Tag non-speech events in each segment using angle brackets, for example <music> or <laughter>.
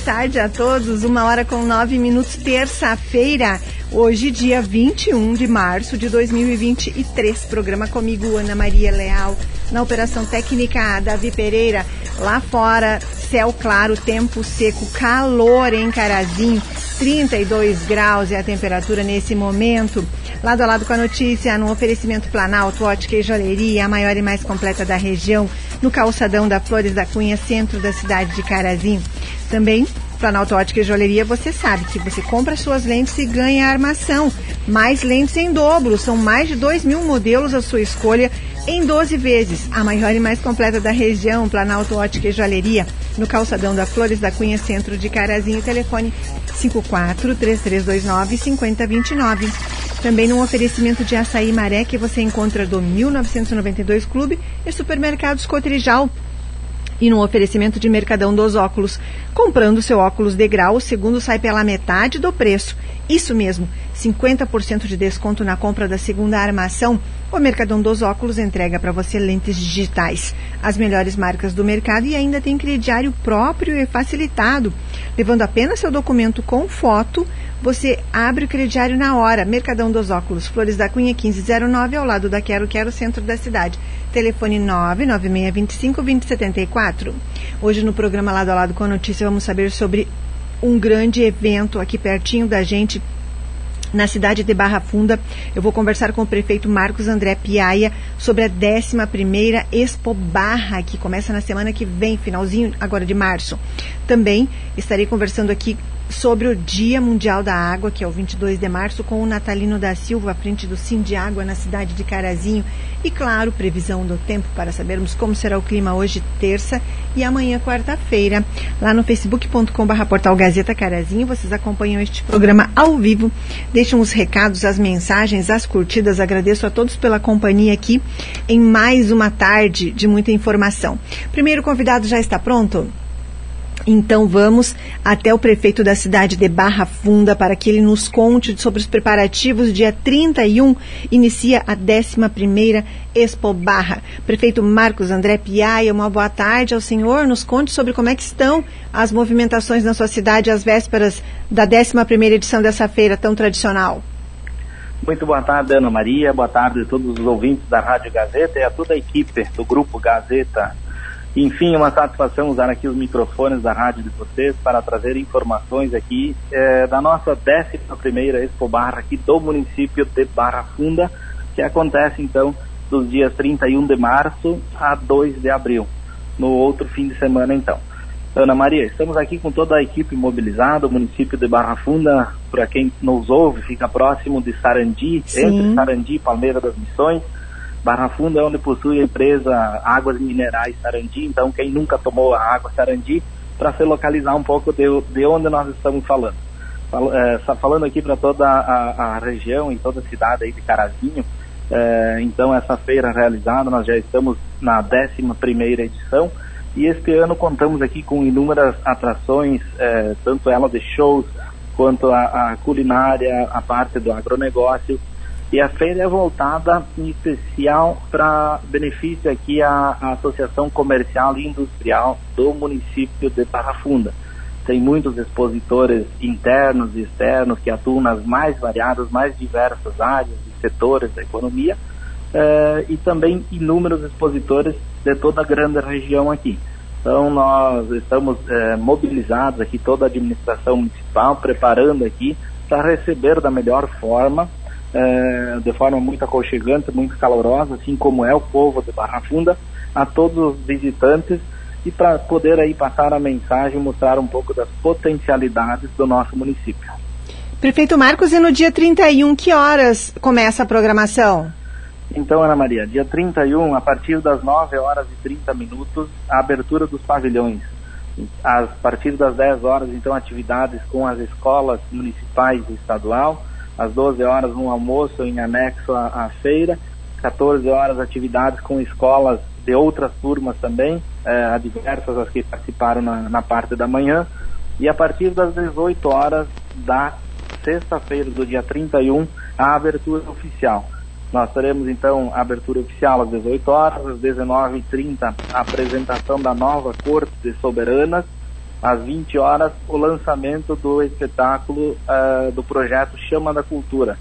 tarde a todos. Uma hora com nove minutos, terça-feira. Hoje, dia 21 de março de 2023. Programa comigo, Ana Maria Leal. Na operação técnica, Davi Pereira. Lá fora, céu claro, tempo seco, calor em Carazinho. 32 graus é a temperatura nesse momento. Lado a lado com a notícia, no oferecimento Planalto, ótica e joalheria, a maior e mais completa da região, no calçadão da Flores da Cunha, centro da cidade de Carazinho. Também Planalto Ótica e Joalheria, você sabe que você compra suas lentes e ganha armação. Mais lentes em dobro, são mais de 2 mil modelos à sua escolha em 12 vezes. A maior e mais completa da região, Planalto Ótica e Joalheria, no calçadão da Flores da Cunha, centro de Carazinho, telefone 54 3329 5029. Também no oferecimento de açaí maré que você encontra do 1992 Clube e Supermercados Cotrijal e no oferecimento de Mercadão dos Óculos. Comprando seu óculos de grau, o segundo sai pela metade do preço. Isso mesmo, 50% de desconto na compra da segunda armação. O Mercadão dos Óculos entrega para você lentes digitais, as melhores marcas do mercado e ainda tem crediário próprio e facilitado. Levando apenas seu documento com foto, você abre o crediário na hora. Mercadão dos Óculos, Flores da Cunha 1509, ao lado da Quero Quero, centro da cidade. Telefone 99625-2074. Hoje no programa Lado a Lado com a Notícia vamos saber sobre um grande evento aqui pertinho da gente, na cidade de Barra Funda. Eu vou conversar com o prefeito Marcos André Piaia sobre a 11ª Expo Barra, que começa na semana que vem, finalzinho agora de março. Também estarei conversando aqui sobre o Dia Mundial da Água, que é o 22 de março, com o Natalino da Silva, à frente do Sim de Água, na cidade de Carazinho. E, claro, previsão do tempo para sabermos como será o clima hoje, terça, e amanhã, quarta-feira. Lá no facebook.com.br portal Gazeta Carazinho, vocês acompanham este programa ao vivo. Deixam os recados, as mensagens, as curtidas. Agradeço a todos pela companhia aqui em mais uma tarde de muita informação. Primeiro convidado já está pronto? Então vamos até o prefeito da cidade de Barra Funda para que ele nos conte sobre os preparativos. Dia 31 inicia a 11ª Expo Barra. Prefeito Marcos André Piaia, uma boa tarde ao senhor. Nos conte sobre como é que estão as movimentações na sua cidade às vésperas da 11ª edição dessa feira tão tradicional. Muito boa tarde, Ana Maria. Boa tarde a todos os ouvintes da Rádio Gazeta e a toda a equipe do Grupo Gazeta enfim, uma satisfação usar aqui os microfones da rádio de vocês para trazer informações aqui é, da nossa 11 primeira Expo Barra aqui do município de Barra Funda, que acontece então dos dias 31 de março a 2 de abril, no outro fim de semana então. Ana Maria, estamos aqui com toda a equipe mobilizada, o município de Barra Funda, para quem nos ouve, fica próximo de Sarandi, Sim. entre Sarandi e Palmeira das Missões, Barra Funda é onde possui a empresa Águas Minerais Sarandi, então quem nunca tomou a água Sarandi, para se localizar um pouco de, de onde nós estamos falando. Fal, é, falando aqui para toda a, a, região e toda a cidade aí de Carazinho, é, então essa feira realizada, nós já estamos na 11 primeira edição, e este ano contamos aqui com inúmeras atrações, é, tanto ela de shows, quanto a, a culinária, a parte do agronegócio, e a feira é voltada em especial para benefício aqui à, Associação Comercial e Industrial do município de Barra Funda. Tem muitos expositores internos e externos que atuam nas mais variadas, mais diversas áreas e setores da economia eh, e também inúmeros expositores de toda a grande região aqui. Então nós estamos eh, mobilizados aqui, toda a administração municipal, preparando aqui para receber da melhor forma é, de forma muito aconchegante, muito calorosa, assim como é o povo de Barra Funda, a todos os visitantes e para poder aí passar a mensagem mostrar um pouco das potencialidades do nosso município. Prefeito Marcos, e no dia 31, que horas começa a programação? Então, Ana Maria, dia 31, a partir das 9 horas e 30 minutos, a abertura dos pavilhões. A partir das 10 horas, então, atividades com as escolas municipais e estadual, às 12 horas um almoço em anexo à, à feira, 14 horas atividades com escolas de outras turmas também, é, adversas as que participaram na, na parte da manhã, e a partir das 18 horas da sexta-feira do dia 31, a abertura oficial. Nós teremos então a abertura oficial às 18 horas, às 19h30 a apresentação da nova Corte de Soberanas, às 20 horas, o lançamento do espetáculo uh, do projeto Chama da Cultura.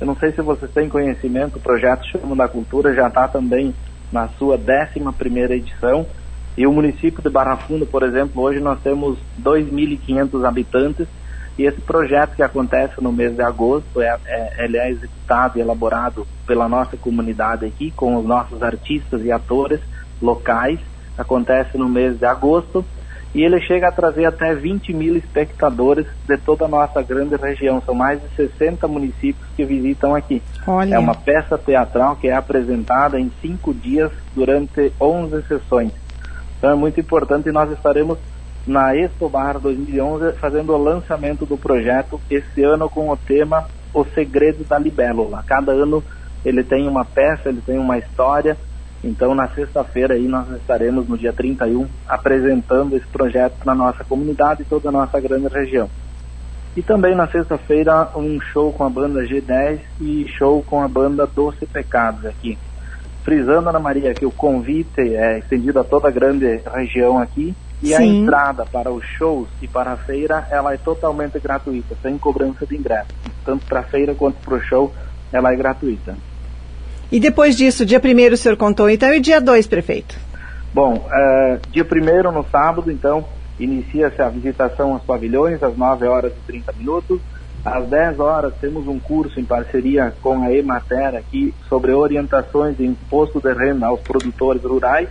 Eu não sei se vocês têm conhecimento, o projeto Chama da Cultura já está também na sua 11 primeira edição. E o município de Barra Funda, por exemplo, hoje nós temos 2.500 habitantes e esse projeto que acontece no mês de agosto, é, é, ele é executado e elaborado pela nossa comunidade aqui, com os nossos artistas e atores locais. Acontece no mês de agosto e ele chega a trazer até 20 mil espectadores de toda a nossa grande região. São mais de 60 municípios que visitam aqui. Olha. É uma peça teatral que é apresentada em cinco dias durante 11 sessões. Então é muito importante e nós estaremos na Expo Barra 2011 fazendo o lançamento do projeto esse ano com o tema O Segredo da Libélula. Cada ano ele tem uma peça, ele tem uma história. Então na sexta-feira aí nós estaremos no dia 31 apresentando esse projeto na nossa comunidade e toda a nossa grande região. E também na sexta-feira um show com a banda G10 e show com a banda Doce Pecados aqui. Frisando, Ana Maria, que o convite é estendido a toda a grande região aqui e Sim. a entrada para os shows e para a feira, ela é totalmente gratuita, sem cobrança de ingresso. Tanto para a feira quanto para o show, ela é gratuita. E depois disso, dia primeiro o senhor contou, então, e dia 2, prefeito? Bom, uh, dia primeiro no sábado, então, inicia-se a visitação aos pavilhões, às 9 horas e 30 minutos. Às 10 horas temos um curso em parceria com a Emater aqui sobre orientações de imposto de renda aos produtores rurais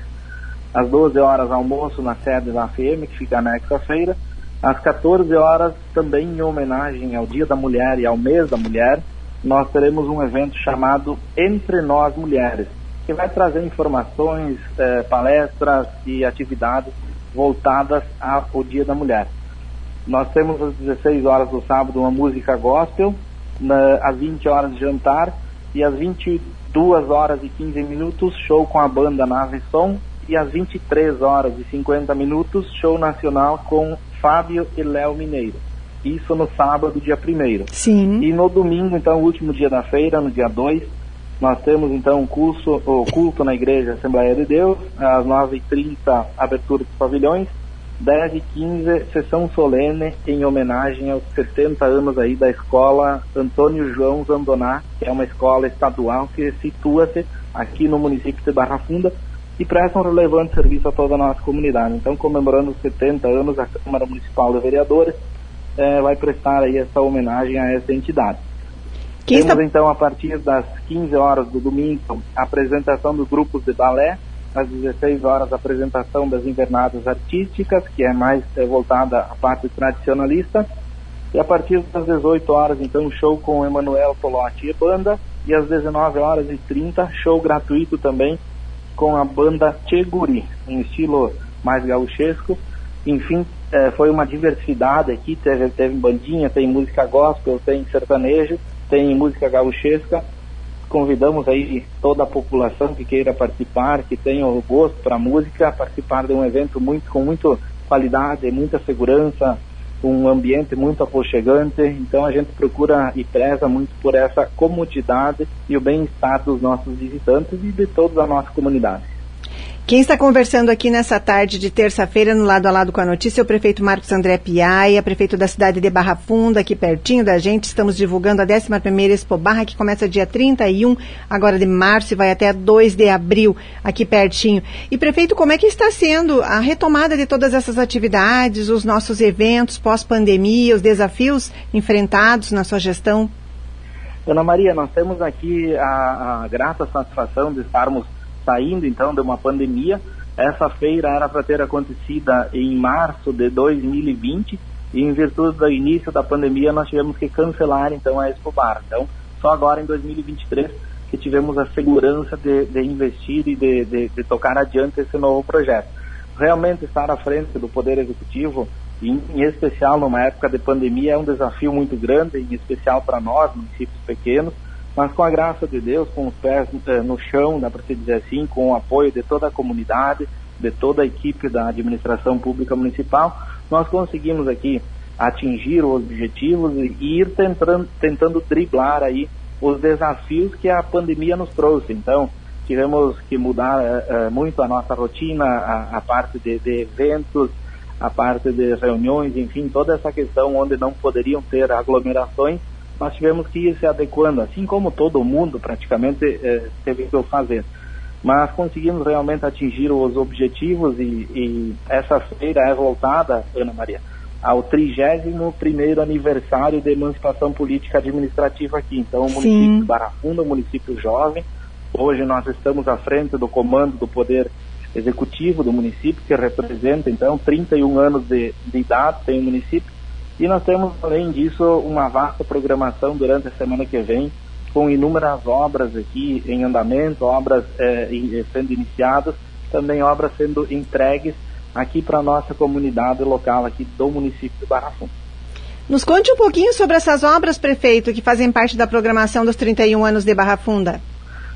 às 12 horas almoço na sede da FM, que fica anexa à feira. Às 14 horas, também em homenagem ao Dia da Mulher e ao Mês da Mulher, nós teremos um evento chamado Entre Nós Mulheres, que vai trazer informações, eh, palestras e atividades voltadas ao Dia da Mulher. Nós temos às 16 horas do sábado uma música gospel, na, às 20 horas jantar e às 22 horas e 15 minutos show com a banda Nave Som e às 23 horas e 50 minutos, show nacional com Fábio e Léo Mineiro. Isso no sábado, dia 1 Sim. E no domingo, então, último dia da feira, no dia 2, nós temos então um curso, o culto na Igreja Assembleia de Deus, às 9h30, abertura dos pavilhões, 10 e 15 sessão solene em homenagem aos 70 anos aí da escola Antônio João Zandoná, que é uma escola estadual que situa-se aqui no município de Barra Funda, e prestam relevante serviço a toda a nossa comunidade. Então, comemorando os 70 anos, a Câmara Municipal de Vereadores eh, vai prestar aí essa homenagem a essa entidade. Temos está... então, a partir das 15 horas do domingo, a apresentação dos grupos de balé, às 16 horas a apresentação das invernadas artísticas, que é mais é, voltada à parte tradicionalista, e a partir das 18 horas, então, show com Emanuel Polotti e banda, e às 19 horas e 30, show gratuito também com a banda Cheguri, em estilo mais gauchesco. Enfim, é, foi uma diversidade aqui, teve, teve bandinha, tem música gospel, tem sertanejo, tem música gauchesca. Convidamos aí toda a população que queira participar, que tenha o gosto para música, participar de um evento muito com muita qualidade, muita segurança, um ambiente muito aconchegante. Então a gente procura e preza muito por essa comodidade e o bem-estar dos nossos visitantes e de toda a nossa comunidade. Quem está conversando aqui nessa tarde de terça-feira, no lado a lado com a notícia, é o prefeito Marcos André Piaia, prefeito da cidade de Barra Funda, aqui pertinho da gente. Estamos divulgando a 11ª Expo Barra, que começa dia 31 agora de março e vai até 2 de abril, aqui pertinho. E, prefeito, como é que está sendo a retomada de todas essas atividades, os nossos eventos pós-pandemia, os desafios enfrentados na sua gestão? Dona Maria, nós temos aqui a, a grata satisfação de estarmos saindo então de uma pandemia. Essa feira era para ter acontecido em março de 2020 e em virtude do início da pandemia nós tivemos que cancelar então a Expo Bar. Então, só agora em 2023 que tivemos a segurança de, de investir e de, de, de, tocar adiante esse novo projeto. Realmente estar à frente do Poder Executivo, em, especial numa época de pandemia, é um desafio muito grande, em especial para nós, municípios pequenos, mas com a graça de Deus, com os pés eh, no chão, dá para se dizer assim, com o apoio de toda a comunidade, de toda a equipe da administração pública municipal, nós conseguimos aqui atingir os objetivos e ir tentando, tentando driblar aí os desafios que a pandemia nos trouxe. Então, tivemos que mudar uh, muito a nossa rotina, a, a parte de, de, eventos, a parte de reuniões, enfim, toda essa questão onde não poderiam ter aglomerações, nós tivemos que ir se adequando, assim como todo mundo praticamente eh, teve que fazer. Mas conseguimos realmente atingir os objetivos e, e essa feira é voltada, Ana Maria, ao 31 aniversário da emancipação política administrativa aqui. Então, o município de Barra Funda, um município jovem, hoje nós estamos à frente do comando do Poder Executivo do município, que representa, então, 31 anos de, de idade tem o município, e nós temos, além disso, uma vasta programação durante a semana que vem, com inúmeras obras aqui em andamento, obras eh, sendo iniciadas, também obras sendo entregues aqui para a nossa comunidade local aqui do município de Barra Funda. Nos conte um pouquinho sobre essas obras, prefeito, que fazem parte da programação dos 31 anos de Barra Funda.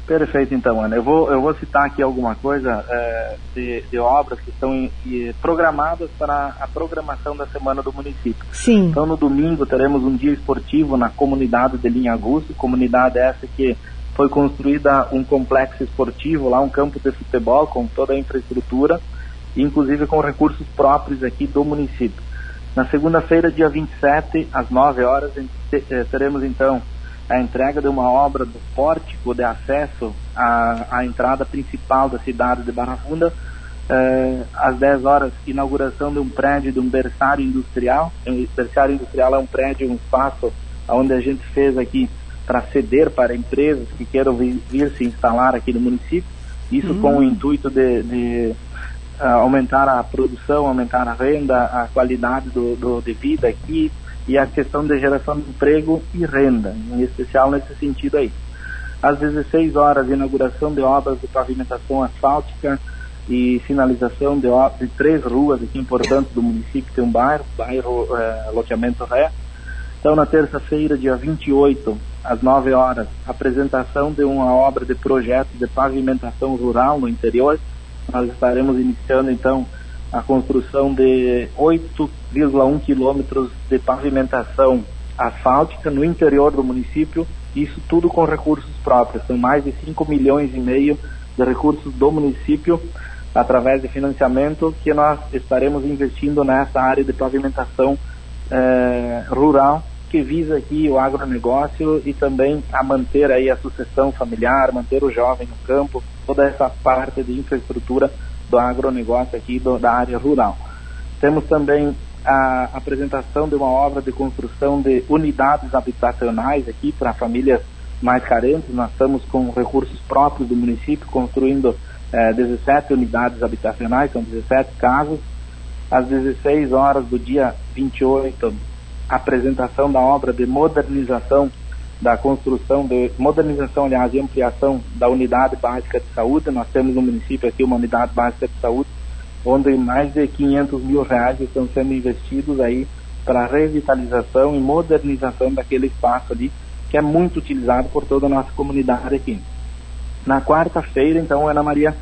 Perfeito, então, Ana. Eu vou, eu vou citar aqui alguma coisa é, de, de, obras que estão programadas para a programação da Semana do Município. Sim. Então, no domingo, teremos um dia esportivo na comunidade de Linha Augusto, comunidade essa que foi construída um complexo esportivo lá, um campo de futebol com toda a infraestrutura inclusive com recursos próprios aqui do município. Na segunda-feira, dia 27, às 9 horas, eh, teremos então a entrega de uma obra do pórtico de acesso à, à entrada principal da cidade de Barra Funda. Eh, às 10 horas, inauguração de um prédio de um berçário industrial. O berçário industrial é um prédio, um espaço onde a gente fez aqui para ceder para empresas que queiram vir, vir se instalar aqui no município. Isso hum. com o intuito de, de aumentar a produção, aumentar a renda, a qualidade do, do, de vida aqui e a questão de geração de emprego e renda, em especial nesse sentido aí. Às 16 horas, inauguração de obras de pavimentação asfáltica e finalização de, de três ruas aqui importantes do município, tem um bairro, bairro é, Loteamento Ré. Então, na terça-feira, dia 28, às 9 horas, apresentação de uma obra de projeto de pavimentação rural no interior, nós estaremos iniciando então a construção de 8,1 quilômetros de pavimentação asfáltica no interior do município, isso tudo com recursos próprios. São mais de 5 milhões e meio de recursos do município através de financiamento que nós estaremos investindo nessa área de pavimentação eh, rural que visa aqui o agronegócio e também a manter aí a sucessão familiar, manter o jovem no campo, toda essa parte de infraestrutura do agronegócio aqui do, da área rural. Temos também a apresentação de uma obra de construção de unidades habitacionais aqui para famílias mais carentes. Nós estamos com recursos próprios do município construindo eh, 17 unidades habitacionais, são 17 casas. Às 16 horas do dia 28, apresentação da obra de modernização da construção, de modernização, aliás, e ampliação da unidade básica de saúde. Nós temos no município aqui uma unidade básica de saúde, onde mais de 500 mil reais estão sendo investidos aí para revitalização e modernização daquele espaço ali, que é muito utilizado por toda a nossa comunidade aqui. Na quarta-feira, então, Ana Maria,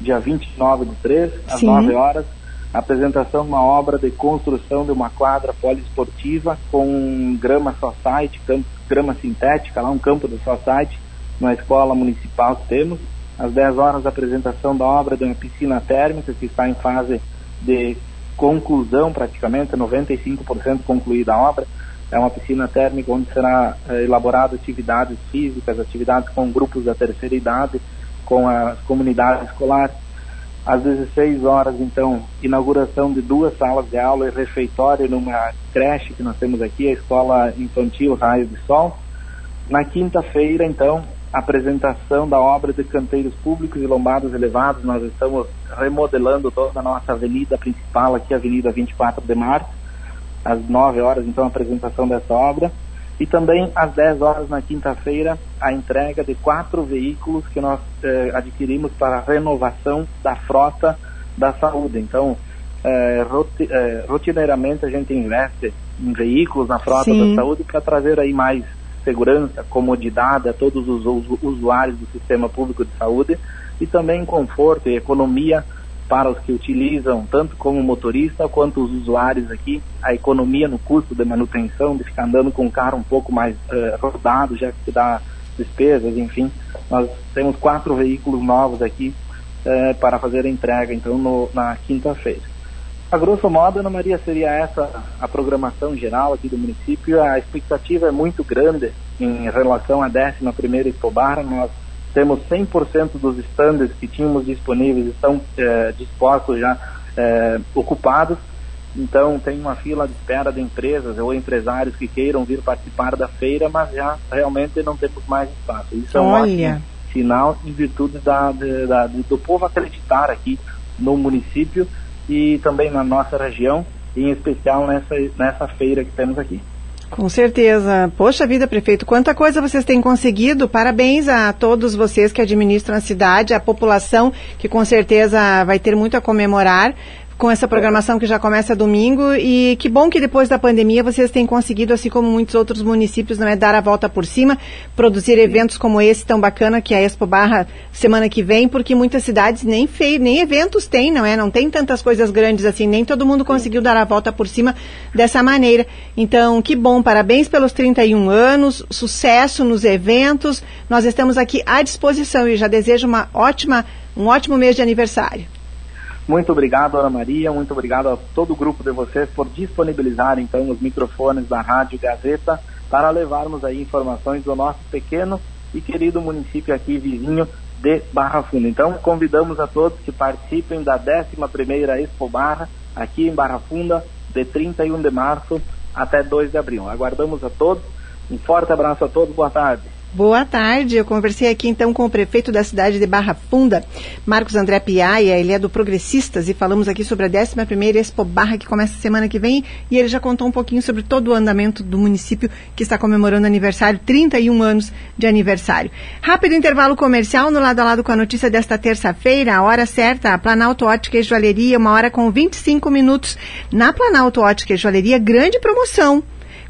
dia 29 do 3, às Sim. 9 horas, apresentação de uma obra de construção de uma quadra poliesportiva com grama society, grama sintética, lá um campo do society, na escola municipal que temos. Às 10 horas, a apresentação da obra de uma piscina térmica que está em fase de conclusão, praticamente 95% concluída a obra. É uma piscina térmica onde será elaborada atividades físicas, atividades com grupos da terceira idade, com a comunidade escolar às 16 horas, então, inauguração de duas salas de aula e refeitório numa creche que nós temos aqui, a Escola Infantil Raio de Sol. Na quinta-feira, então, apresentação da obra de canteiros públicos e lombados elevados. Nós estamos remodelando toda a nossa avenida principal aqui, Avenida 24 de Março. Às 9 horas, então, a apresentação dessa obra. E também às 10 horas na quinta-feira, a entrega de quatro veículos que nós eh, adquirimos para a renovação da frota da saúde. Então, eh, roti eh, rotineiramente a gente investe em veículos na frota Sim. da saúde para trazer aí mais segurança, comodidade a todos os usuários do sistema público de saúde e também conforto e economia para os que utilizam, tanto como motorista quanto os usuários aqui, a economia no custo de manutenção, de ficar andando com o carro um pouco mais uh, rodado, já que dá despesas, enfim. Nós temos quatro veículos novos aqui uh, para fazer a entrega, então, no, na quinta-feira. A grosso modo, Ana Maria, seria essa a programação geral aqui do município. A expectativa é muito grande em relação à 11ª Expobar. Nós temos 100% dos estandes que tínhamos disponíveis estão é, dispostos já é, ocupados. Então tem uma fila de espera de empresas ou empresários que queiram vir participar da feira, mas já realmente não temos mais espaço. Isso é um ótimo sinal em virtude da, da, do povo acreditar aqui no município e também na nossa região, em especial nessa, nessa feira que temos aqui. Com certeza. Poxa vida, prefeito, quanta coisa vocês têm conseguido. Parabéns a todos vocês que administram a cidade, a população que com certeza vai ter muito a comemorar com essa programação que já começa domingo e que bom que depois da pandemia vocês têm conseguido, assim como muitos outros municípios, não é, dar a volta por cima, produzir eventos como esse tão bacana que é a Expo Barra semana que vem, porque muitas cidades nem feio, nem eventos têm, não é? Não tem tantas coisas grandes assim, nem todo mundo conseguiu dar a volta por cima dessa maneira. Então, que bom, parabéns pelos 31 anos, sucesso nos eventos. Nós estamos aqui à disposição e já desejo uma ótima, um ótimo mês de aniversário. Muito obrigado, Ana Maria, muito obrigado a todo o grupo de vocês por disponibilizar então os microfones da Rádio Gazeta para levarmos aí informações do nosso pequeno e querido município aqui vizinho de Barra Funda. Então, convidamos a todos que participem da 11ª Expo Barra aqui em Barra Funda, de 31 de março até 2 de abril. Aguardamos a todos. Um forte abraço a todos. Boa tarde. Boa tarde, eu conversei aqui então com o prefeito da cidade de Barra Funda, Marcos André Piaia, ele é do Progressistas e falamos aqui sobre a 11ª Expo Barra que começa semana que vem e ele já contou um pouquinho sobre todo o andamento do município que está comemorando aniversário, 31 anos de aniversário. Rápido intervalo comercial no lado a lado com a notícia desta terça-feira, a hora certa, a Planalto Ótica e Joalheria, uma hora com 25 minutos. Na Planalto Ótica e Joalheria, grande promoção.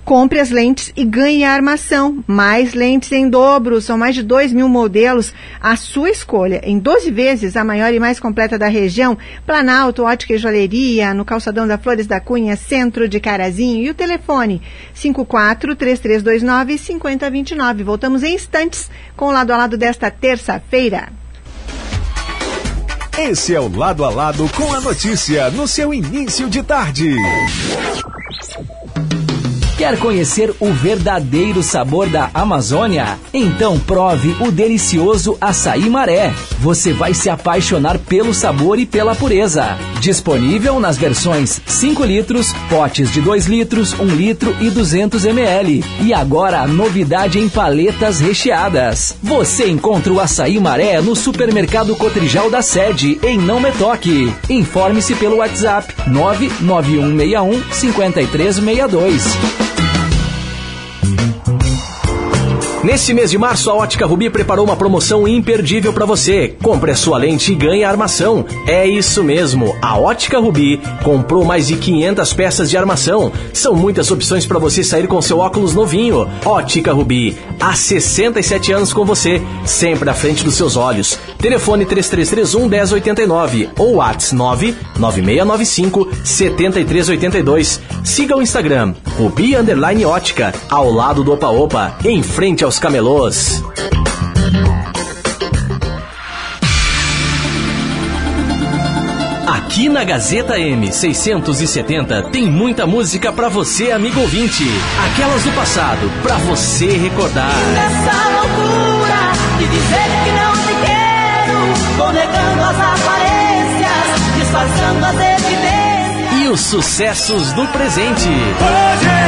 Compre as lentes e ganhe a armação. Mais lentes em dobro, são mais de 2 mil modelos. A sua escolha, em 12 vezes, a maior e mais completa da região. Planalto, Ótica e Joalheria, no calçadão da Flores da Cunha, centro de Carazinho. E o telefone, 54 3329 5029. Voltamos em instantes com o lado a lado desta terça-feira. Esse é o Lado a Lado com a notícia no seu início de tarde. Quer conhecer o verdadeiro sabor da Amazônia? Então prove o delicioso açaí maré. Você vai se apaixonar pelo sabor e pela pureza. Disponível nas versões 5 litros, potes de 2 litros, 1 litro e 200 ml. E agora a novidade em paletas recheadas. Você encontra o açaí maré no supermercado Cotrijal da sede, em Não Me Toque. Informe-se pelo WhatsApp 99161 5362. Nesse mês de março, a Ótica Rubi preparou uma promoção imperdível para você. Compre a sua lente e ganhe a armação. É isso mesmo, a Ótica Rubi comprou mais de 500 peças de armação. São muitas opções para você sair com seu óculos novinho. Ótica Rubi, há 67 anos com você, sempre à frente dos seus olhos. Telefone 3331 1089 ou WhatsApp 99695 7382. Siga o Instagram, Rubi Underline Ótica, ao lado do Opa Opa, em frente ao aos camelôs. Aqui na Gazeta M670 tem muita música para você, amigo ouvinte. Aquelas do passado, para você recordar. Nessa loucura de dizer que não te quero, vou negando as aparências, disfarçando as evidências. E os sucessos do presente. Hoje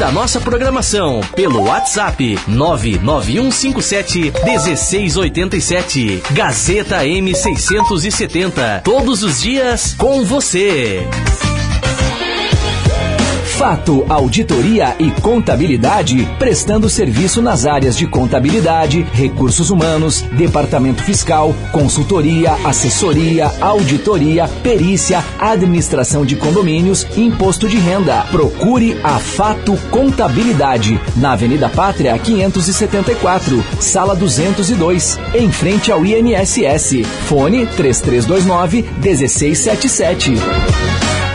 da nossa programação pelo WhatsApp 99157 1687. Gazeta M670. Todos os dias com você. Fato Auditoria e Contabilidade, prestando serviço nas áreas de contabilidade, recursos humanos, departamento fiscal, consultoria, assessoria, auditoria, perícia, administração de condomínios, imposto de renda. Procure a Fato Contabilidade, na Avenida Pátria 574, sala 202, em frente ao INSS. Fone 3329 1677.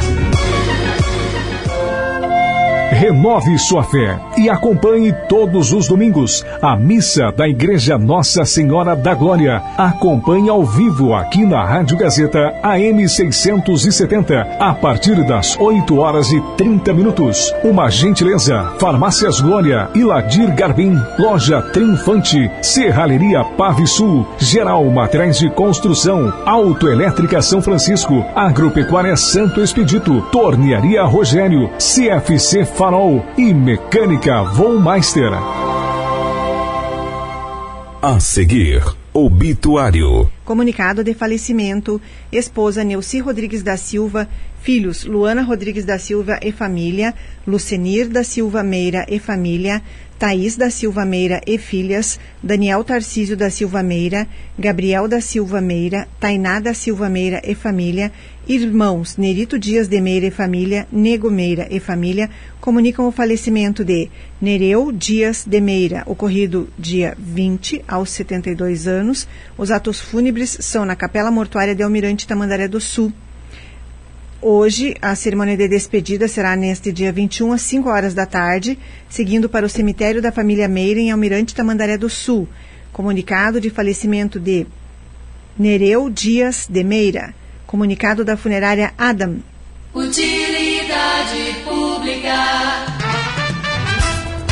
Renove sua fé e acompanhe todos os domingos a missa da Igreja Nossa Senhora da Glória. Acompanhe ao vivo aqui na Rádio Gazeta AM 670 a partir das 8 horas e 30 minutos. Uma gentileza, Farmácias Glória, Iladir Garbim, Loja Triunfante, Serralheria Pave Sul, Geral Materiais de Construção, Autoelétrica São Francisco, Agropecuária Santo Expedito, Tornearia Rogério, CFC Farol e Mecânica Vollmeister. A seguir, obituário. Comunicado de falecimento: esposa Neuci Rodrigues da Silva, filhos Luana Rodrigues da Silva e família, Lucenir da Silva Meira e família, Thaís da Silva Meira e filhas, Daniel Tarcísio da Silva Meira, Gabriel da Silva Meira, Tainá da Silva Meira e família, irmãos Nerito Dias de Meira e família, Nego Meira e família, comunicam o falecimento de Nereu Dias de Meira, ocorrido dia 20 aos 72 anos. Os atos fúnebres são na Capela Mortuária de Almirante Tamandaré do Sul. Hoje, a cerimônia de despedida será neste dia 21 às 5 horas da tarde, seguindo para o cemitério da família Meira em Almirante Tamandaré do Sul. Comunicado de falecimento de Nereu Dias de Meira. Comunicado da funerária Adam. Utilidade pública.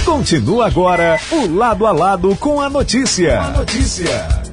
Continua agora o lado a lado com a notícia. A notícia.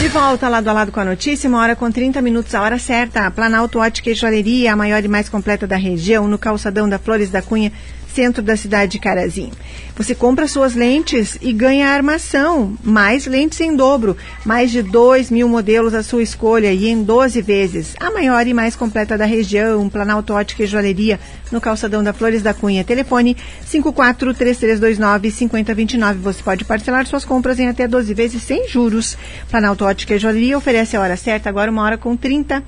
De volta lado a lado com a notícia, uma hora com 30 minutos, a hora certa. Planalto Ótica e Joalheria, a maior e mais completa da região, no calçadão da Flores da Cunha, centro da cidade de Carazinho. Você compra suas lentes e ganha armação, mais lentes em dobro, mais de 2 mil modelos à sua escolha e em 12 vezes. A maior e mais completa da região, Planalto Ótica e Joalheria, no calçadão da Flores da Cunha. Telefone 543329-5029. Você pode parcelar suas compras em até 12 vezes sem juros. Planalto Ótica e Joalheria oferece a hora certa, agora uma hora com 30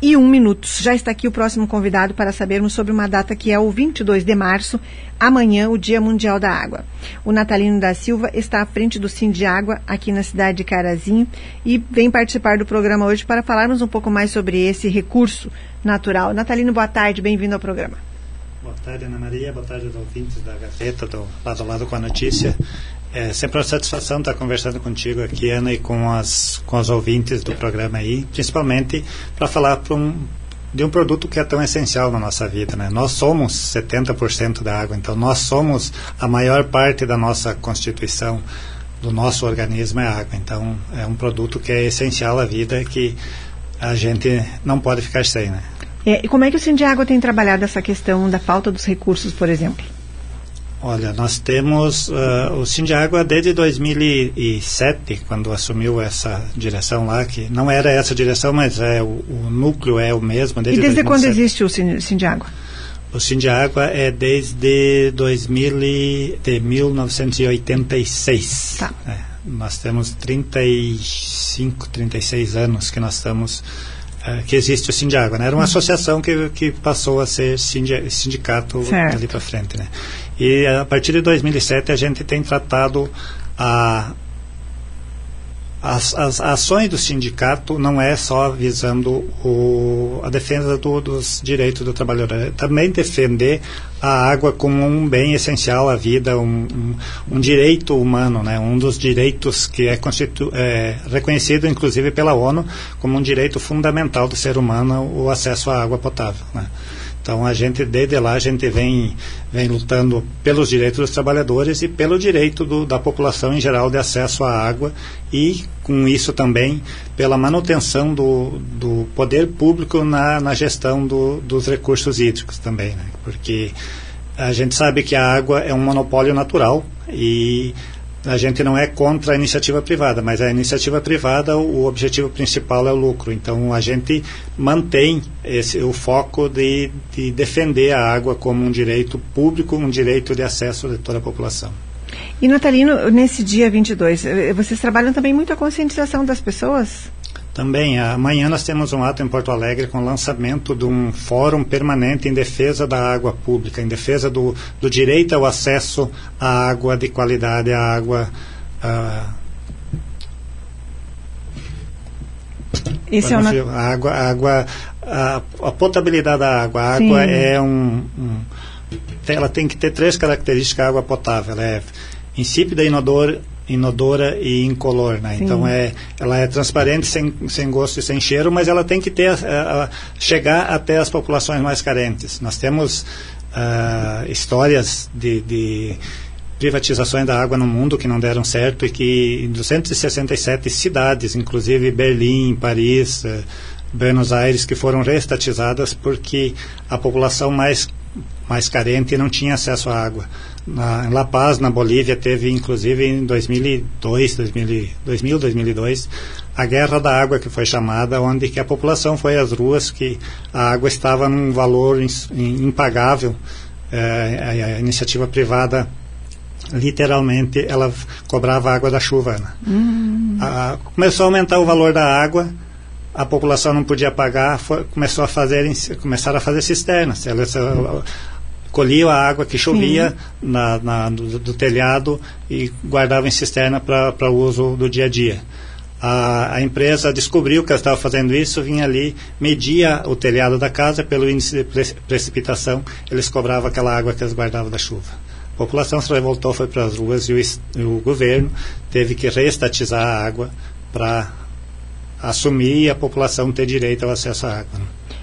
e um minutos. Já está aqui o próximo convidado para sabermos sobre uma data que é o 22 de março, amanhã, o Dia Mundial da Água. O Natalino da Silva está à frente do Sim de Água, aqui na cidade de Carazinho, e vem participar do programa hoje para falarmos um pouco mais sobre esse recurso natural. Natalino, boa tarde, bem-vindo ao programa. Boa tarde, Ana Maria. Boa tarde aos ouvintes da Gazeta, do lado a lado com a notícia. É sempre uma satisfação estar conversando contigo aqui, Ana, e com as com os ouvintes do programa aí, principalmente para falar pra um, de um produto que é tão essencial na nossa vida, né? Nós somos 70% da água, então nós somos a maior parte da nossa constituição, do nosso organismo é água. Então é um produto que é essencial à vida que a gente não pode ficar sem, né? É, e como é que o Água tem trabalhado essa questão da falta dos recursos, por exemplo? Olha, nós temos uh, o Sindiágua desde 2007, quando assumiu essa direção lá, que não era essa direção, mas é o, o núcleo é o mesmo. Desde e desde 2007. quando existe o Sin- Sindiágua? O Sindiágua é desde 2000 e- de 1986. Tá. É, nós temos 35, 36 anos que nós estamos eh, que existe o Sindiágua, né? Era uma associação que, que passou a ser sindi- sindicato Certo. ali para frente, né? E a partir de 2007 a gente tem tratado a as, as ações do sindicato não é só visando o, a defesa do, dos direitos do trabalhador, é também defender a água como um bem essencial à vida, um, um, um direito humano, né? um dos direitos que é, constitu, é reconhecido inclusive pela ONU como um direito fundamental do ser humano, o acesso à água potável. Né? Então a gente desde lá a gente vem vem lutando pelos direitos dos trabalhadores e pelo direito do, da população em geral de acesso à água e com isso também pela manutenção do, do poder público na, na gestão do, dos recursos hídricos também, né? porque a gente sabe que a água é um monopólio natural e a gente não é contra a iniciativa privada, mas a iniciativa privada, o objetivo principal é o lucro. Então a gente mantém esse, o foco de, de defender a água como um direito público, um direito de acesso de toda a população. E Natalino, nesse dia 22, eh, vocês trabalham também muito a conscientização das pessoas? Também, amanhã nós temos um ato em Porto Alegre com o lançamento de um fórum permanente em defesa da água pública, em defesa do, do direito ao acesso à água de qualidade, à água. ah, Esse é na- a água, a água a, a potabilidade da água. A Sim. água é um, um- ela tem que ter três características a água potável. Ela é insípida, inodor, inodora e incolor, né? Sim. Então é, ela é transparente, sem, sem gosto e sem cheiro, mas ela tem que ter a- a- chegar até as populações mais carentes. Nós temos ah, histórias de, de privatizações da água no mundo que não deram certo e que em 267 cidades, inclusive Berlim, Paris, eh, Buenos Aires, que foram reestatizadas porque a população mais mais carente não tinha acesso à água. Na, em La Paz, na Bolívia, teve inclusive em 2002, 2000, 2000, 2002, a Guerra da Água que foi chamada, onde que a população foi às ruas, que a água estava num valor ins- im- impagável. Eh, a, a iniciativa privada literalmente ela cobrava água da chuva. Né? A- começou a aumentar o valor da água, a população não podia pagar, foi- começou a fazer começaram a fazer cisternas. Elas uh, colhiam a água que chovia na, na- do, do telhado e guardavam em cisterna para uso do dia a dia. A, a empresa descobriu que ela estava fazendo isso, vinha ali, media o telhado da casa pelo índice de pre- precipitação, eles cobravam aquela água que eles guardavam da chuva. A população se revoltou, foi para as ruas e o, o governo teve que reestatizar a água para assumir e a população ter direito ao acesso à água.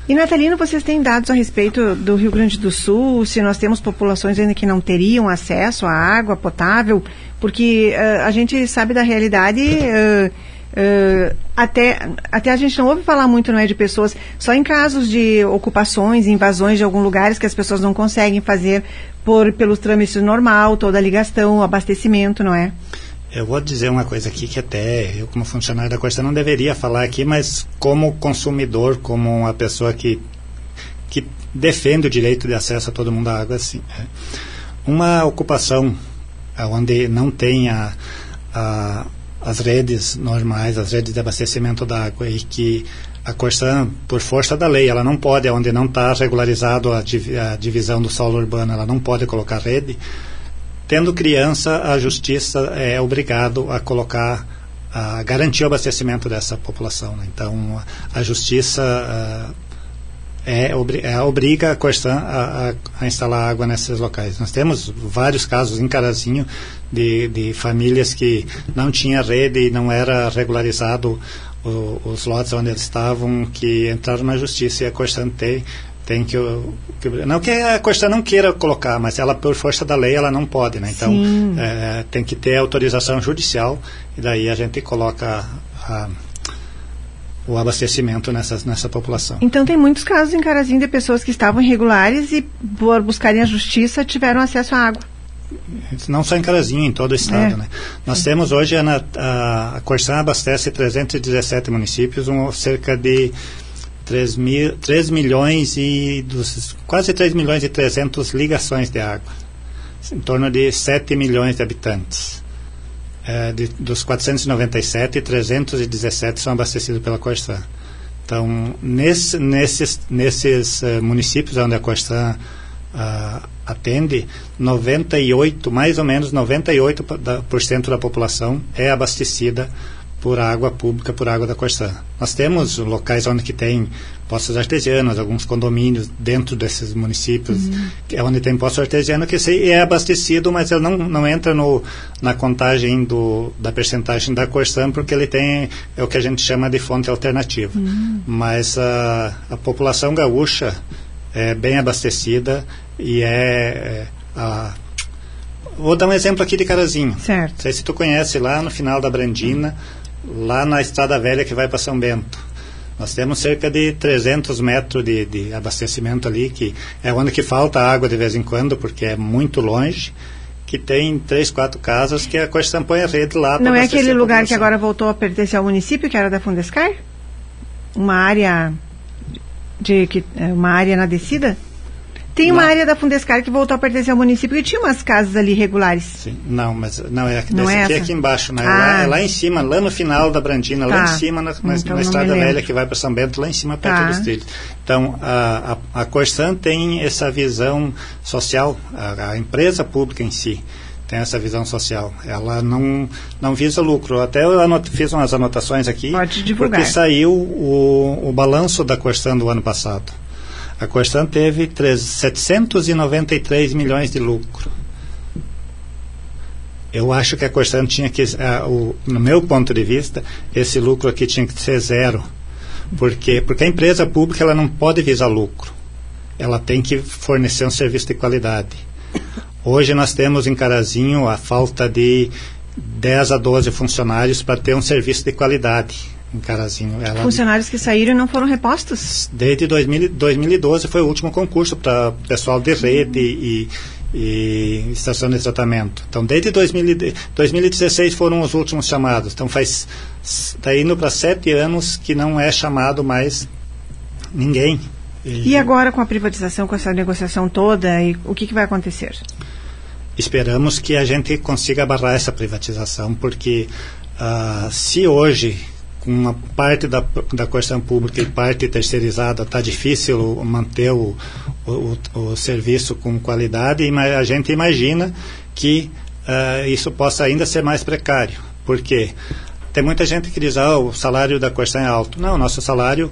E Natalino, vocês têm dados a respeito do Rio Grande do Sul, se nós temos populações ainda que não teriam acesso à água potável, porque eh, a gente sabe da realidade, eh, eh, até, até a gente não ouve falar muito, não é, de pessoas, só em casos de ocupações, invasões de alguns lugares que as pessoas não conseguem fazer por, pelos trâmites normal, toda a ligação, o abastecimento, não é? Eu vou dizer uma coisa aqui que até eu, como funcionário da Corsa, não deveria falar aqui, mas como consumidor, como uma pessoa que, que defende o direito de acesso a todo mundo à água, assim, é. uma ocupação ah, onde não tenha ah, as redes normais, as redes de abastecimento da água e que a Corsan, por força da lei, ela não pode, onde não está regularizado a, divi- a divisão do solo urbano, ela não pode colocar rede. Tendo criança, a justiça é obrigado a colocar, a garantir o abastecimento dessa população. né? Então, a justiça ah, é, é, obriga a Corsan a, a- instalar água nesses locais. Nós temos vários casos em Carazinho de, de famílias que não tinha rede e não era regularizado o- os lotes onde eles estavam, que entraram na justiça e a Corsan tem, tem que, que- não que a Corsan não queira colocar, mas ela por força da lei ela não pode, né? Então Sim. é, tem que ter autorização judicial e daí a gente coloca a- o abastecimento nessa, nessa população. Então tem muitos casos em Carazinho de pessoas que estavam irregulares e por buscarem a justiça tiveram acesso à água. Não só em Carazinho, em todo o estado. É. Né? Nós temos hoje, a, a, a Corsan abastece 317 municípios, um, cerca de 3, mil, 3 milhões e dos, quase 3 milhões e 300 ligações de água, em torno de 7 milhões de habitantes. É, de, dos 497, 317 são abastecidos pela Corsan. Então, nesse, nesses, nesses eh, municípios onde a Corsan ah, atende, 98, mais ou menos 98% pa- da, por cento da população é abastecida por água pública, por água da Corsan. Nós temos locais onde que tem poços artesianos, alguns condomínios dentro desses municípios, que é onde tem poço artesiano que é abastecido, mas ele não, não entra no, na contagem do, da percentagem da Corsan, porque ele tem é o que a gente chama de fonte alternativa. Mas a, a população gaúcha é bem abastecida e é, é a, Vou dar um exemplo aqui de Carazinho. Certo. Não sei se tu conhece lá no final da Brandina, lá na Estrada Velha que vai para São Bento. Nós temos cerca de 300 metros de, de abastecimento ali, que é onde que falta água de vez em quando, porque é muito longe, que tem três, quatro casas que a Corsan põe a rede lá Não é aquele lugar que agora voltou a pertencer ao município, que era da Fundescar? Uma área de que é, uma área na descida? Tem uma Não. área da Fundescar que voltou a pertencer ao município e tinha umas casas ali regulares. Sim, não, mas não é, Não é aqui, essa? aqui embaixo, né? Ah. Lá, é lá em cima, lá no final da Brandina, lá Tá. em cima, na, na- Então na Estrada Velha que vai para São Bento, lá em cima, perto Tá. dos trilhos. Então, a, a, a Corsan tem essa visão social, a, a empresa pública em si tem essa visão social. Ela não, não visa lucro. Até eu anot, fiz umas anotações aqui. Pode divulgar. Porque saiu o, o balanço da Corsan do ano passado. A Corsan teve 3, 793 milhões de lucro. Eu acho que a Corsan tinha que, o, no meu ponto de vista, esse lucro aqui tinha que ser zero. Por quê? Porque a empresa pública ela não pode visar lucro. Ela tem que fornecer um serviço de qualidade. Hoje nós temos em Carazinho a falta de 10 a 12 funcionários para ter um serviço de qualidade em Carazinho. Ela, Funcionários que saíram e não foram repostos? Desde 2000, 2012 foi o último concurso para pessoal de rede e, e estação de tratamento. Então, desde 2000, e- 2016 foram os últimos chamados. Então, faz está indo para sete anos que não é chamado mais ninguém. E agora com a privatização, com essa negociação toda, e o que, que vai acontecer? Esperamos que a gente consiga barrar essa privatização, porque ah, se hoje, uma parte da, da questão pública e parte terceirizada, está difícil manter o, o, o- serviço com qualidade, ima- a gente imagina que ah, isso possa ainda ser mais precário. Por quê? Tem muita gente que diz, ah, o salário da questão é alto. Não, nosso salário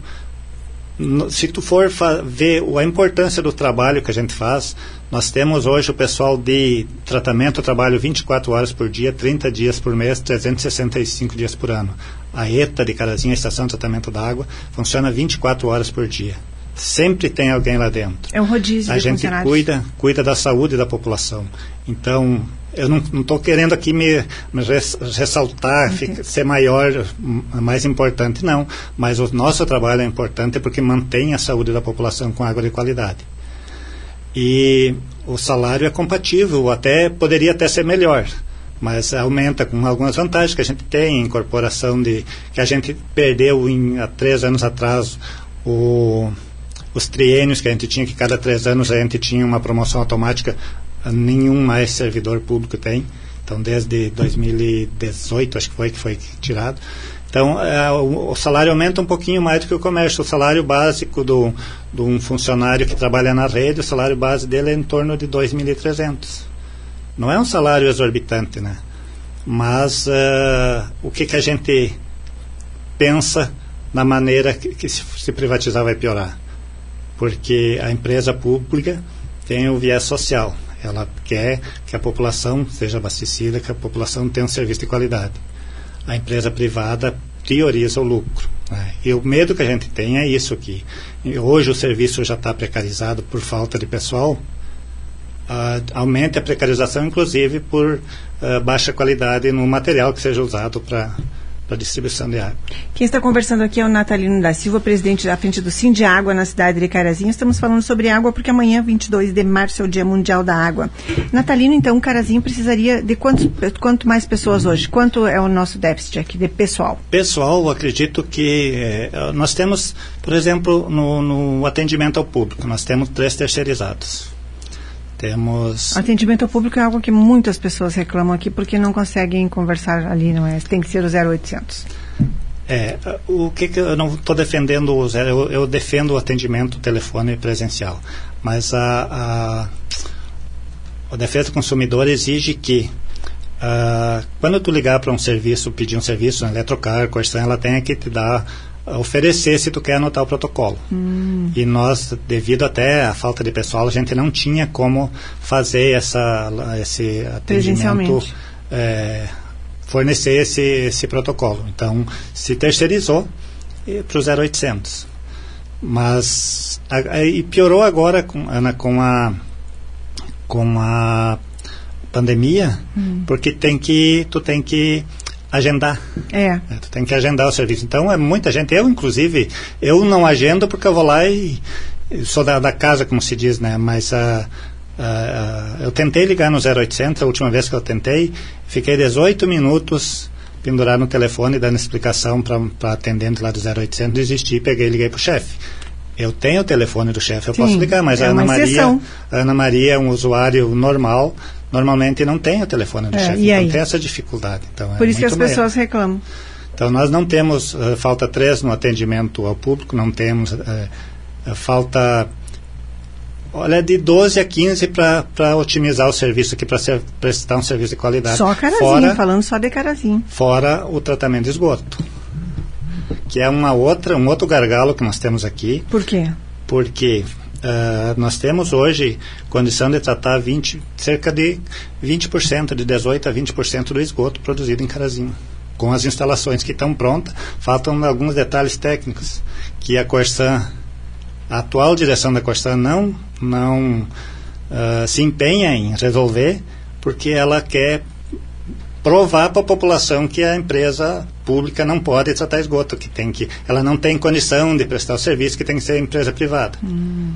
se tu for ver a importância do trabalho que a gente faz, nós temos hoje o pessoal de tratamento, trabalho 24 horas por dia, 30 dias por mês, 365 dias por ano. A ETA de Carazinha, a Estação de Tratamento da Água, funciona 24 horas por dia. Sempre tem alguém lá dentro. É um rodízio A de gente cuida, cuida da saúde da população. Então, eu não estou querendo aqui me, me res- ressaltar, fica- ser maior, mais importante, não. Mas o nosso trabalho é importante porque mantém a saúde da população com água de qualidade. E o salário é compatível, até poderia até ser melhor, mas aumenta com algumas vantagens que a gente tem, incorporação de que a gente perdeu em, há três anos atrás o, os triênios que a gente tinha, que cada três anos a gente tinha uma promoção automática, nenhum mais servidor público tem. Então, desde 2018, acho que foi que foi tirado. Então, é, o, o salário aumenta um pouquinho mais do que o comércio. O salário básico do, de um funcionário que trabalha na rede, o salário base dele é em torno de 2.300. Não é um salário exorbitante, né? Mas eh, o que, que a gente pensa na maneira que, que se, se privatizar vai piorar? Porque a empresa pública tem o viés social. Ela quer que a população seja abastecida, que a população tenha um serviço de qualidade. A empresa privada prioriza o lucro. né? E o medo que a gente tem é isso aqui. E hoje o serviço já está precarizado por falta de pessoal. Ah, aumente a precarização, inclusive por ah, baixa qualidade no material que seja usado para a distribuição de água. Quem está conversando aqui é o Natalino da Silva, presidente da frente do Sim de Água na cidade de Carazinho. Estamos falando sobre água porque amanhã, 22 de março, é o Dia Mundial da Água. Natalino, então, Carazinho precisaria de quantos, quanto mais pessoas hoje? Quanto é o nosso déficit aqui de pessoal? Pessoal, eu acredito que eh, nós temos, por exemplo, no, no atendimento ao público, nós temos três terceirizados. Temos Atendimento ao público é algo que muitas pessoas reclamam aqui porque não conseguem conversar ali, não é? Tem que ser o 0800. É, o que, que eu não estou defendendo, o zero, eu, eu defendo o atendimento telefone presencial, mas a, a, a defesa do consumidor exige que ah, quando tu ligar para um serviço, pedir um serviço, um eletrocar, Corsan, ela tenha que te dar, oferecer se tu quer anotar o protocolo. E nós, devido até à falta de pessoal, a gente não tinha como fazer essa, esse atendimento é, fornecer esse, esse protocolo. Então, se terceirizou para o 0800. Mas, a, a, e piorou agora, com, Ana, com a, com a pandemia, porque tem que, tu tem que agendar. É. né? Tu tem que agendar o serviço. Então, é muita gente. Eu, inclusive, eu não agendo porque eu vou lá e sou da, da casa, como se diz, né? Mas ah, ah, eu tentei ligar no 0800, a última vez que eu tentei, fiquei 18 minutos pendurado no telefone, dando explicação para atendente lá do 0800, desisti, peguei e liguei para o chefe. Eu tenho o telefone do chefe, eu Sim, posso ligar, mas é a Ana Maria, a Ana Maria é um usuário normal, normalmente não tem o telefone do É, chefe, então aí? tem essa dificuldade. Então, Por é isso que as maior. pessoas reclamam. Então, nós não temos, eh, falta três no atendimento ao público, não temos, eh, falta Olha, de 12 a 15 para otimizar o serviço aqui, para prestar um serviço de qualidade. Só carazinho, fora, falando só de carazinho. Fora o tratamento de esgoto. Que é uma outra, um outro gargalo que nós temos aqui. Por quê? Porque uh, nós temos hoje condição de tratar 20, cerca de 20%, de 18% a 20% do esgoto produzido em Carazinho. Com as instalações que estão prontas, faltam alguns detalhes técnicos que a Corsan a atual direção da Corsan não, não uh, se empenha em resolver, porque ela quer provar para a população que a empresa pública não pode tratar esgoto, que tem que, ela não tem condição de prestar o serviço, que tem que ser empresa privada. Hum.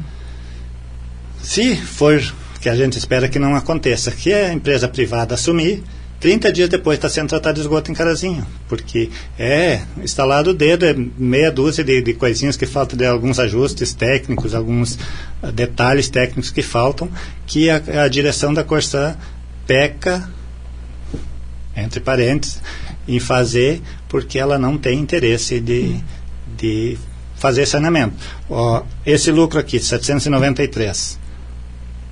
Se for que a gente espera que não aconteça, que a empresa privada assumir, 30 dias depois está sendo tratado de esgoto em Carazinho, porque é instalado o dedo, é meia dúzia de, de coisinhas que faltam, de alguns ajustes técnicos, alguns uh, detalhes técnicos que faltam, que a, a direção da Corsã peca, entre parênteses, em fazer, porque ela não tem interesse de, de fazer saneamento. Ó, esse lucro aqui, 793,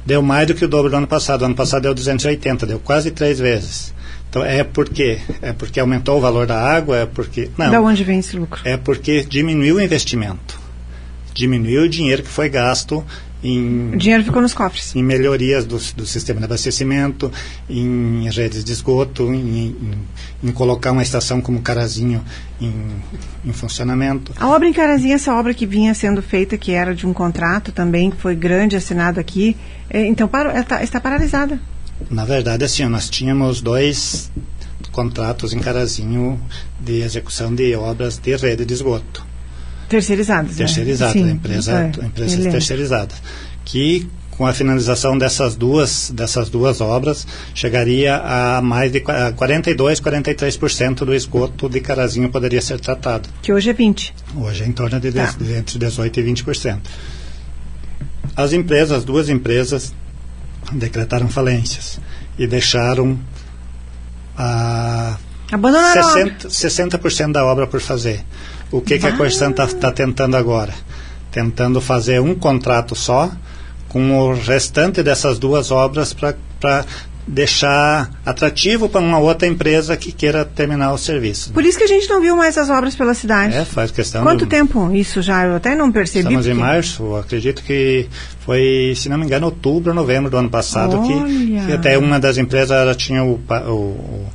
deu mais do que o dobro do ano passado. O ano passado deu 280, deu quase três vezes. Então é porque é porque aumentou o valor da água, é porque não. Da onde vem esse lucro? É porque diminuiu o investimento, diminuiu o dinheiro que foi gasto em o dinheiro ficou nos cofres. Em melhorias do, do sistema de abastecimento, em redes de esgoto, em, em, em colocar uma estação como Carazinho em, em, funcionamento. A obra em Carazinho, essa obra que vinha sendo feita, que era de um contrato também, que foi grande, assinado aqui, é, então parou, está, está paralisada. Na verdade, assim, nós tínhamos dois contratos em Carazinho de execução de obras de rede de esgoto. Terceirizadas, Terceirizadas, né? empresa, é, empresas terceirizadas. Que com a finalização dessas duas, dessas duas obras, chegaria a mais de 42, 43% do esgoto de Carazinho poderia ser tratado. Que hoje é 20. Hoje é em torno de, tá. de entre 18 e 20%. As empresas, as duas empresas decretaram falências e deixaram a Abandonaram 60%, 60 da obra por fazer. O que, que a Corsan está tá tentando agora? Tentando fazer um contrato só com o restante dessas duas obras para deixar atrativo para uma outra empresa que queira terminar o serviço. Por isso que a gente não viu mais as obras pela cidade. É, faz questão. Quanto tempo isso já? Eu até não percebi. Estamos porque... em março, acredito que foi, se não me engano, outubro ou novembro do ano passado que, que, até uma das empresas ela tinha o, o,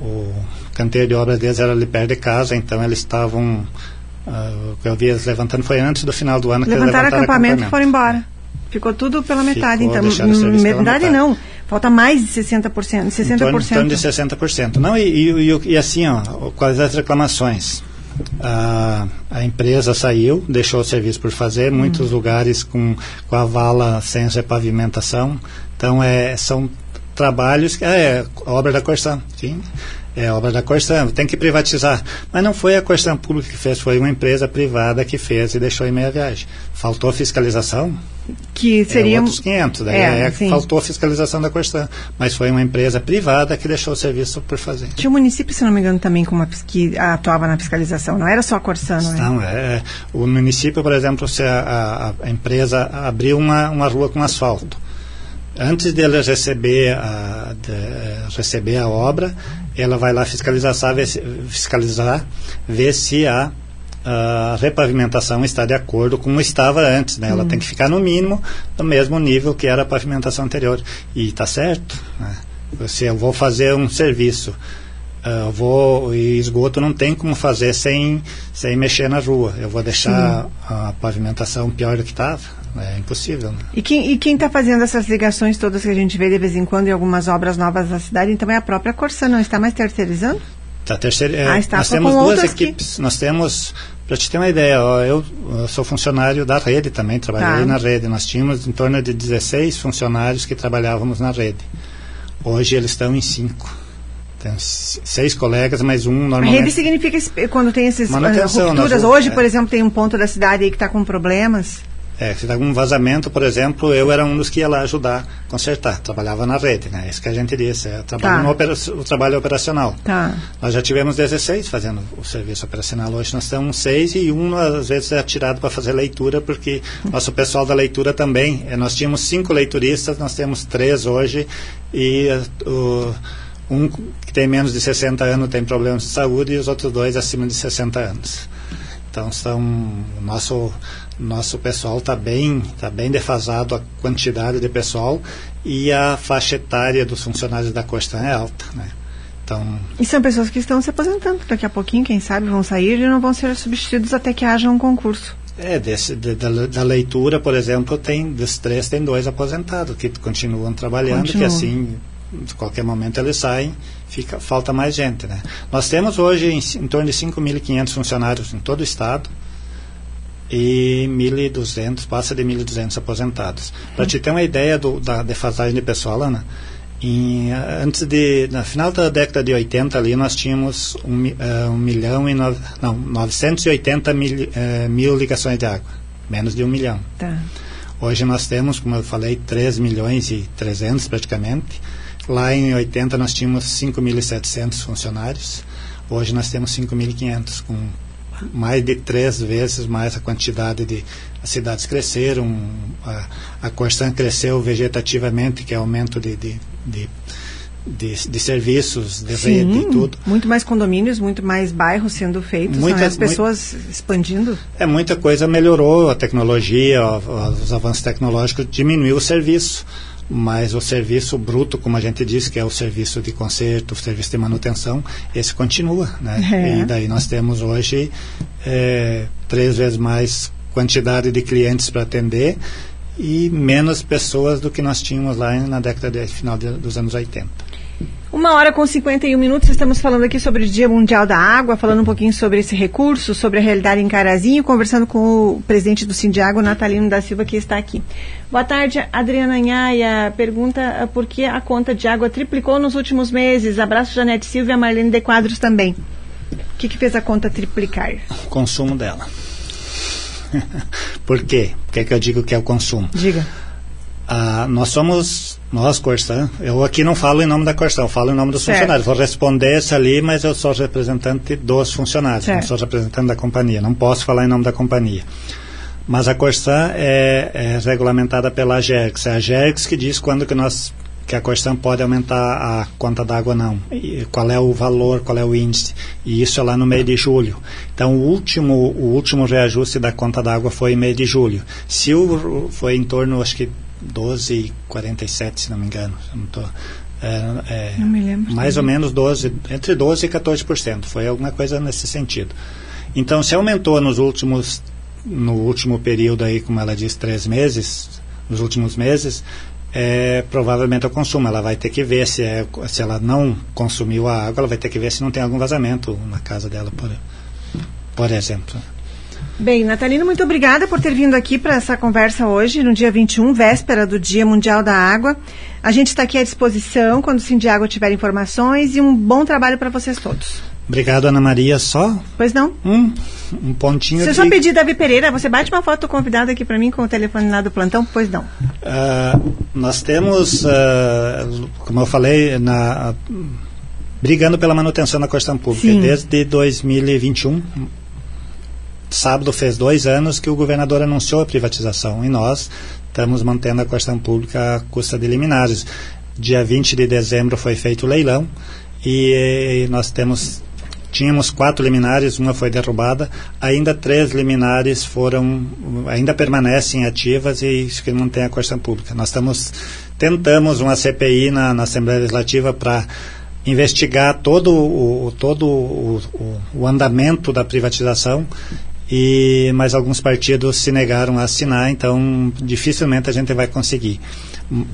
o, o canteiro de obras deles era ali perto de casa, então eles estavam uh, o que eu vi eles levantando foi antes do final do ano levantaram que eles levantaram acampamento e foram embora. Ficou tudo pela metade, Ficou, então. Metade, metade não. Falta mais de 60%. 60%. Em torno, em torno de 60%. Não, e, e, e assim, ó, quais as reclamações? A, a, empresa saiu, deixou o serviço por fazer, hum. muitos lugares com, com a vala sem repavimentação. Então, é, são trabalhos que é, obra da Corsan, sim. É obra da Corsan, tem que privatizar. Mas não foi a Corsan Pública que fez, foi uma empresa privada que fez e deixou em meia viagem. Faltou fiscalização? Que seria. É outros 500, daí é, é faltou a fiscalização da Corsan. Mas foi uma empresa privada que deixou o serviço por fazer. Tinha um município, se não me engano, também com uma, que atuava na fiscalização, não era só a Corsan, não é? Não, é. O município, por exemplo, se a, a, a empresa abriu uma, uma rua com asfalto antes dela receber a, de, receber a obra, ela vai lá fiscalizar, ver se, fiscalizar, ver se a, a repavimentação está de acordo com como estava antes. Né? Ela hum. tem que ficar no mínimo no mesmo nível que era a pavimentação anterior. E está certo. Né? Se eu vou fazer um serviço Uh, vou e esgoto não tem como fazer sem sem mexer na rua eu vou deixar Sim. a pavimentação pior do que estava é impossível. Né? E quem está fazendo essas ligações todas que a gente vê de vez em quando em algumas obras novas da cidade, então é a própria Corsan, não está mais terceirizando? Está terceirizando. Ah, está nós temos duas equipes. Que... Nós temos, para te ter uma ideia, eu, eu, sou funcionário da rede também, trabalhei tá. na rede. Nós tínhamos em torno de 16 funcionários que trabalhávamos na rede. Hoje eles estão em cinco. Tem seis colegas, mais um normalmente. A rede significa quando tem essas uh, rupturas. Hoje, é. por exemplo, tem um ponto da cidade aí que está com problemas. É, se dá algum vazamento, por exemplo, eu era um dos que ia lá ajudar a consertar. Trabalhava na rede, né? Isso que a gente disse, é trabalho Tá. o trabalho operacional. Tá. Nós já tivemos 16 fazendo o serviço operacional. Hoje nós temos seis e um às vezes é tirado para fazer leitura, porque nosso pessoal da leitura também. eh, Nós tínhamos cinco leituristas, nós temos três hoje e eh, o, um que tem menos de 60 anos tem problemas de saúde e os outros dois acima de 60 anos. Então são nosso nosso pessoal está bem tá bem defasado a quantidade de pessoal e a faixa etária dos funcionários da Costa é alta, né? Então E são pessoas que estão se aposentando. Daqui a pouquinho, quem sabe, vão sair e não vão ser substituídos até que haja um concurso. É, desse, de- da, da leitura, por exemplo, tem dos três tem dois aposentados que continuam trabalhando, Continuam. que assim, de qualquer momento eles saem, fica, falta mais gente, né? Nós temos hoje em, em torno de 5.500 funcionários em todo o estado e 1.200, passa de 1.200 aposentados. Para te ter uma ideia do, da defasagem de pessoal, Ana, em, antes de, no final da década de 80 ali, nós tínhamos um, mi- ah, um milhão e nove, não, 980 mil, eh, mil ligações de água, menos de um milhão. Tá. Hoje nós temos, como eu falei, 3 milhões e 300 praticamente. Lá em 80 nós tínhamos 5.700 funcionários. Hoje nós temos 5.500, com mais de três vezes mais a quantidade de as cidades cresceram, a, a Corsan cresceu vegetativamente, que é aumento de, de, de, de, de serviços, de rede e tudo. muito mais condomínios, muito mais bairros sendo feitos, Muita- né? as pessoas expandindo. É, muita coisa melhorou, a tecnologia, os avanços tecnológicos diminuiu o serviço, mas o serviço bruto, como a gente disse, que é o serviço de conserto, o serviço de manutenção, esse continua, né? É. E daí nós temos hoje é, três vezes mais quantidade de clientes para atender e menos pessoas do que nós tínhamos lá na década de final de- dos anos 80. Uma hora com 51 minutos, estamos falando aqui sobre o Dia Mundial da Água, falando um pouquinho sobre esse recurso, sobre a realidade em Carazinho, conversando com o presidente do Sindiago, Natalino da Silva, que está aqui. Boa tarde, Adriana Nhaia. Pergunta ah, por que a conta de água triplicou nos últimos meses. Abraço, Janete Silva e a Marlene de Quadros também. O que, que fez a conta triplicar? O consumo dela. <laughs> Por quê? Por que, que eu digo que é o consumo? Diga. Ah, nós somos, nós, Corsan, eu aqui não falo em nome da Corsan, eu falo em nome dos Certo. funcionários. Vou responder esse ali, mas eu sou representante dos funcionários, não Certo. sou representante da companhia, não posso falar em nome da companhia. Mas a Corsan é, é regulamentada pela AGERX, é a AGERX que diz quando que nós que a Corsan pode aumentar a conta d'água ou não, e qual é o valor, qual é o índice, e isso é lá no mês de julho. Então, o último, o último reajuste da conta d'água foi em mês de julho. Se o, foi em torno, acho que 12,47, se não me engano. Não tô, é, é, Não me lembro mais ou menos 12, entre 12 e 14%. Foi alguma coisa nesse sentido. Então, se aumentou nos últimos, no último período aí, como ela diz, três meses, nos últimos meses, é, provavelmente o consumo. Ela vai ter que ver se, é, se ela não consumiu a água, ela vai ter que ver se não tem algum vazamento na casa dela, por, por exemplo. Bem, Natalino, muito obrigada por ter vindo aqui para essa conversa hoje, no dia 21, véspera do Dia Mundial da Água. A gente está aqui à disposição quando o Sindiago tiver informações e um bom trabalho para vocês todos. Obrigado, Ana Maria. Só Pois não? um, um pontinho Se eu de... só pedir Davi Pereira, você bate uma foto do convidado aqui para mim com o telefone lá do plantão? Pois não. Ah, nós temos, ah, como eu falei, na, brigando pela manutenção da Corção Pública Sim. desde 2021. Sábado fez dois anos que o governador anunciou a privatização e nós estamos mantendo a Corção Pública à custa de liminares. Dia 20 de dezembro foi feito o leilão e nós temos tínhamos quatro liminares, uma foi derrubada, ainda três liminares foram, ainda permanecem ativas e isso que mantém a Corção Pública. Nós estamos, tentamos uma CPI na, na Assembleia Legislativa para investigar todo, o, todo o, o, o andamento da privatização e mas alguns partidos se negaram a assinar, então dificilmente a gente vai conseguir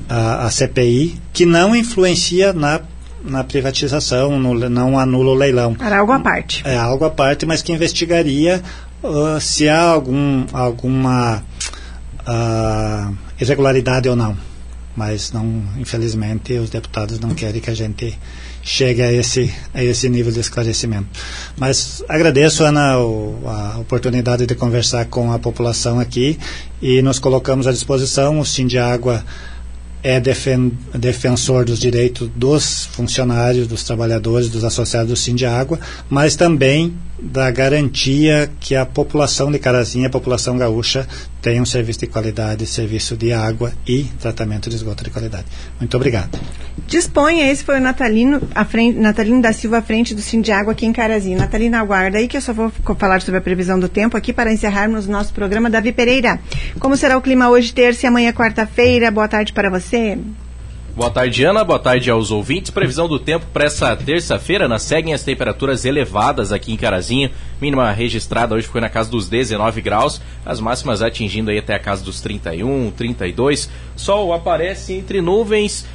a, a CPI que não influencia na na privatização, no, não anula o leilão. Era algo à parte. É algo à parte, mas que investigaria uh, se há algum, alguma uh, irregularidade ou não. Mas não, infelizmente, os deputados não querem que a gente chegue a esse, a esse nível de esclarecimento. Mas agradeço, Ana, o, a oportunidade de conversar com a população aqui e nos colocamos à disposição. O Sim de Água é defen defensor dos direitos dos funcionários, dos trabalhadores, dos associados do Sim de Água, mas também da garantia que a população de Carazinha, a população gaúcha, tenha um serviço de qualidade, serviço de água e tratamento de esgoto de qualidade. Muito obrigado. Disponha, esse foi o Natalino, frente, Natalino da Silva à frente do Sim de Água aqui em Carazinho. Natalina, aguarda aí que eu só vou falar sobre a previsão do tempo aqui para encerrarmos nosso programa. Davi Pereira, como será o clima hoje, terça e amanhã, quarta-feira? Boa tarde para você. Boa tarde, Ana. Boa tarde aos ouvintes. Previsão do tempo para essa terça-feira. Nas seguem as temperaturas elevadas aqui em Carazinho. Mínima registrada hoje foi na casa dos 19 graus. As máximas atingindo aí até a casa dos 31, 32. Sol aparece entre nuvens.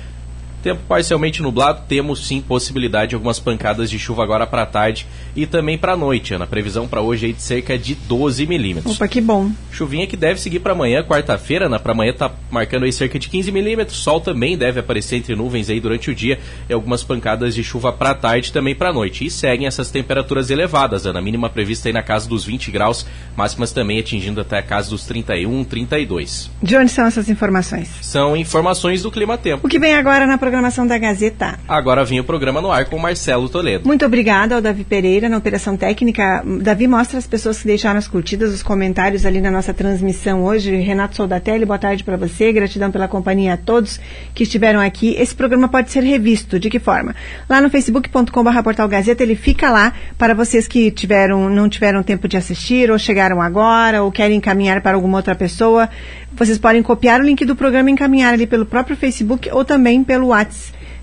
Tempo parcialmente nublado, temos sim possibilidade de algumas pancadas de chuva agora para tarde e também para noite, Ana. Previsão para hoje aí de cerca de 12 milímetros. Opa, que bom. Chuvinha que deve seguir para amanhã, quarta-feira, Ana. Para amanhã tá marcando aí cerca de 15 milímetros. Sol também deve aparecer entre nuvens aí durante o dia e algumas pancadas de chuva para tarde também para noite. E seguem essas temperaturas elevadas, Ana. Mínima prevista aí na casa dos 20 graus, máximas também atingindo até a casa dos 31, 32. De onde são essas informações? São informações do Clima Tempo. O que vem agora na programação da Gazeta? Agora vem o programa no ar com Marcelo Toledo. Muito obrigada ao Davi Pereira na operação técnica. Davi mostra as pessoas que deixaram as curtidas, os comentários ali na nossa transmissão hoje. Renato Soldatelli, boa tarde para você. Gratidão pela companhia a todos que estiveram aqui. Esse programa pode ser revisto. De que forma? Lá no facebook.com.br portal Gazeta, ele fica lá para vocês que tiveram, não tiveram tempo de assistir, ou chegaram agora, ou querem encaminhar para alguma outra pessoa. Vocês podem copiar o link do programa e encaminhar ali pelo próprio Facebook ou também pelo WhatsApp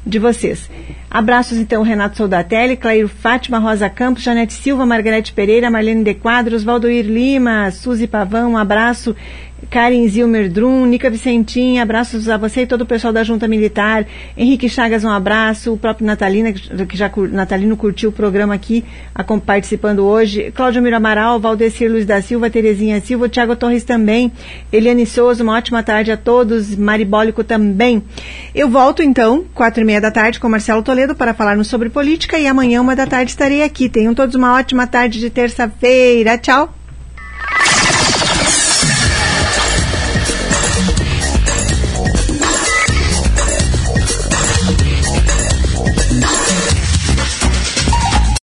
de vocês. Abraços então, Renato Soldatelli, Clair Fátima, Rosa Campos, Janete Silva, Margarete Pereira, Marlene de Quadros, Valdoir Lima, Suzy Pavão, um abraço. Karen Zilmer Drum, Nica Vicentim, abraços a você e todo o pessoal da Junta Militar. Henrique Chagas, um abraço. O próprio Natalina, que já Natalino curtiu o programa aqui, a, participando hoje. Cláudio Miro Amaral, Valdecir Luiz da Silva, Terezinha Silva, Tiago Torres também. Eliane Souza, uma ótima tarde a todos. Maribólico também. Eu volto então, quatro e meia da tarde, com Marcelo Toledo para falarmos sobre política e amanhã, uma da tarde, estarei aqui. Tenham todos uma ótima tarde de terça-feira. Tchau!